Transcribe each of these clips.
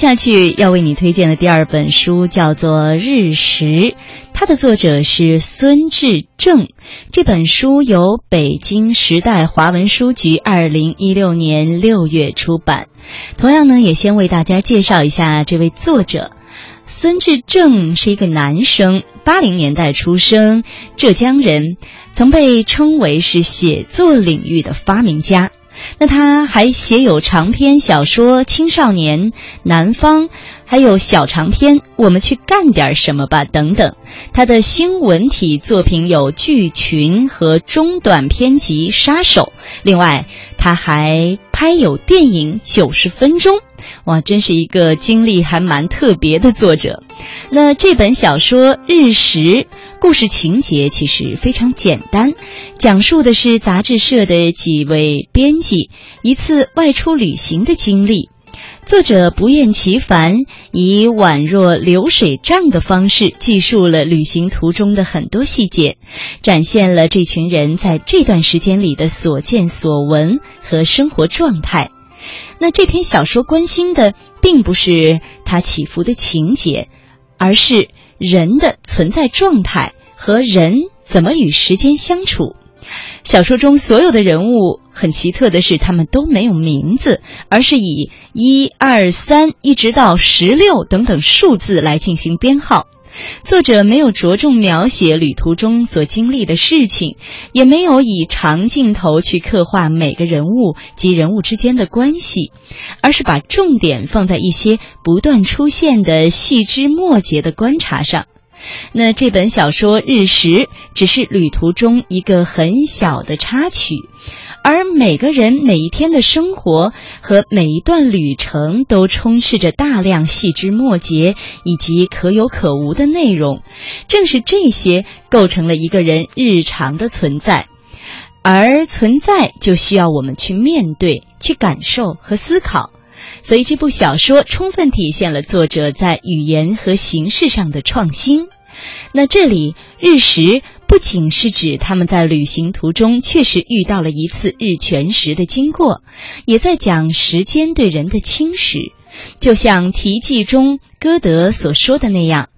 下去要为你推荐的第二本书叫做《日食》，它的作者是孙志正。这本书由北京时代华文书局二零一六年六月出版。同样呢，也先为大家介绍一下这位作者。孙志正是一个男生，八零年代出生，浙江人，曾被称为是写作领域的发明家。那他还写有长篇小说《青少年》《南方》，还有小长篇《我们去干点什么吧》等等。他的新文体作品有《剧群》和中短篇集《杀手》。另外，他还拍有电影《九十分钟》。哇，真是一个经历还蛮特别的作者。那这本小说《日食》。故事情节其实非常简单，讲述的是杂志社的几位编辑一次外出旅行的经历。作者不厌其烦，以宛若流水账的方式记述了旅行途中的很多细节，展现了这群人在这段时间里的所见所闻和生活状态。那这篇小说关心的并不是他起伏的情节，而是。人的存在状态和人怎么与时间相处。小说中所有的人物很奇特的是，他们都没有名字，而是以一二三一直到十六等等数字来进行编号。作者没有着重描写旅途中所经历的事情，也没有以长镜头去刻画每个人物及人物之间的关系，而是把重点放在一些不断出现的细枝末节的观察上。那这本小说《日食》只是旅途中一个很小的插曲。而每个人每一天的生活和每一段旅程都充斥着大量细枝末节以及可有可无的内容，正是这些构成了一个人日常的存在，而存在就需要我们去面对、去感受和思考，所以这部小说充分体现了作者在语言和形式上的创新。那这里日食不仅是指他们在旅行途中确实遇到了一次日全食的经过，也在讲时间对人的侵蚀。就像题记中歌德所说的那样：“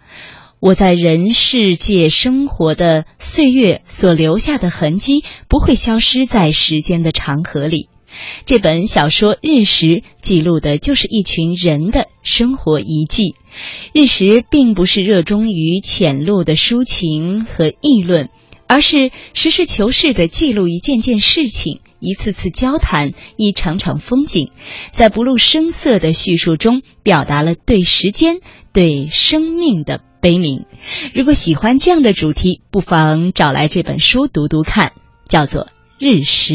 我在人世界生活的岁月所留下的痕迹，不会消失在时间的长河里。”这本小说《日食》记录的就是一群人的生活遗迹。日食并不是热衷于浅露的抒情和议论，而是实事求是的记录一件件事情，一次次交谈，一场场风景，在不露声色的叙述中，表达了对时间、对生命的悲悯。如果喜欢这样的主题，不妨找来这本书读读看，叫做《日食》。